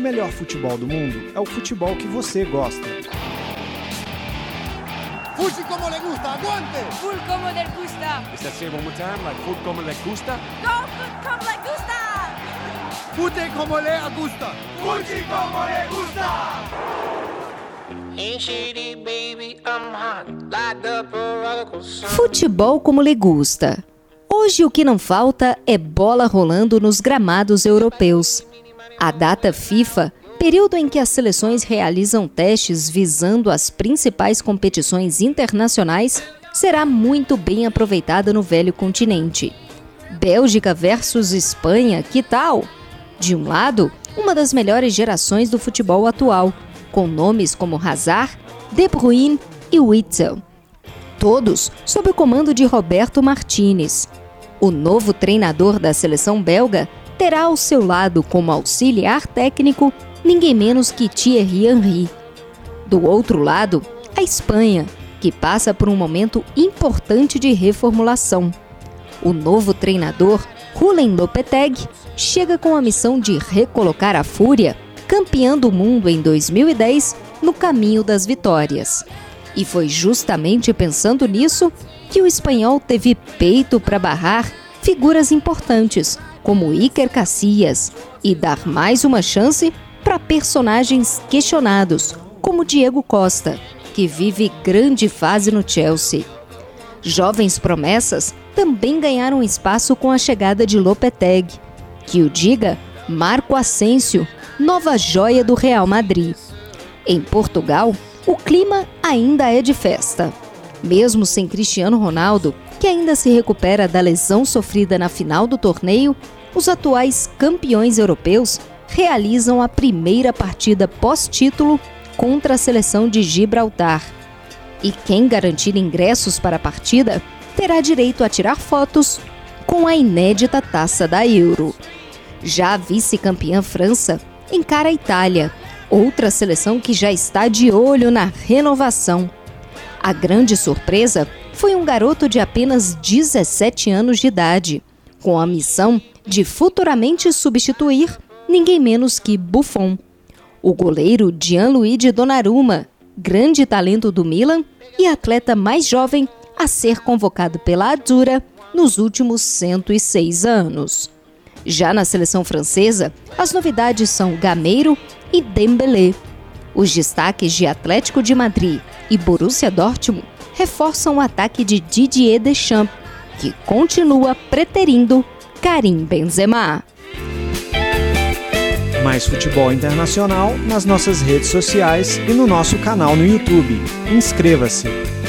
melhor futebol do mundo é o futebol que você gosta. Fuji como le gusta, aguante! Full como le gusta. Is that say one more time? Like food como le gusta? Go food como le gusta. Fute como le gusta! Fuji como le gusta! Futebol como le gusta. Hoje o que não falta é bola rolando nos gramados europeus. A data FIFA, período em que as seleções realizam testes visando as principais competições internacionais, será muito bem aproveitada no velho continente. Bélgica versus Espanha, que tal? De um lado, uma das melhores gerações do futebol atual, com nomes como Hazard, De Bruyne e Witzel. Todos sob o comando de Roberto Martinez. O novo treinador da seleção belga terá ao seu lado como auxiliar técnico ninguém menos que Thierry Henry. Do outro lado, a Espanha, que passa por um momento importante de reformulação. O novo treinador, Julen Lopetegui, chega com a missão de recolocar a Fúria, campeã do mundo em 2010, no caminho das vitórias. E foi justamente pensando nisso que o espanhol teve peito para barrar figuras importantes, como Iker Casillas, e dar mais uma chance para personagens questionados, como Diego Costa, que vive grande fase no Chelsea. Jovens promessas também ganharam espaço com a chegada de Lopetegui, que o diga Marco Asensio, nova joia do Real Madrid. Em Portugal, o clima ainda é de festa. Mesmo sem Cristiano Ronaldo, que ainda se recupera da lesão sofrida na final do torneio, os atuais campeões europeus realizam a primeira partida pós-título contra a seleção de Gibraltar. E quem garantir ingressos para a partida terá direito a tirar fotos com a inédita taça da Euro. Já a vice-campeã França encara a Itália, outra seleção que já está de olho na renovação. A grande surpresa foi um garoto de apenas 17 anos de idade, com a missão de futuramente substituir ninguém menos que Buffon. O goleiro Gianluigi Donnarumma, grande talento do Milan e atleta mais jovem a ser convocado pela Adura nos últimos 106 anos. Já na seleção francesa, as novidades são Gameiro e Dembélé. Os destaques de Atlético de Madrid e Borussia Dortmund reforçam o ataque de Didier Deschamps, que continua preterindo Karim Benzema. Mais futebol internacional nas nossas redes sociais e no nosso canal no YouTube. Inscreva-se!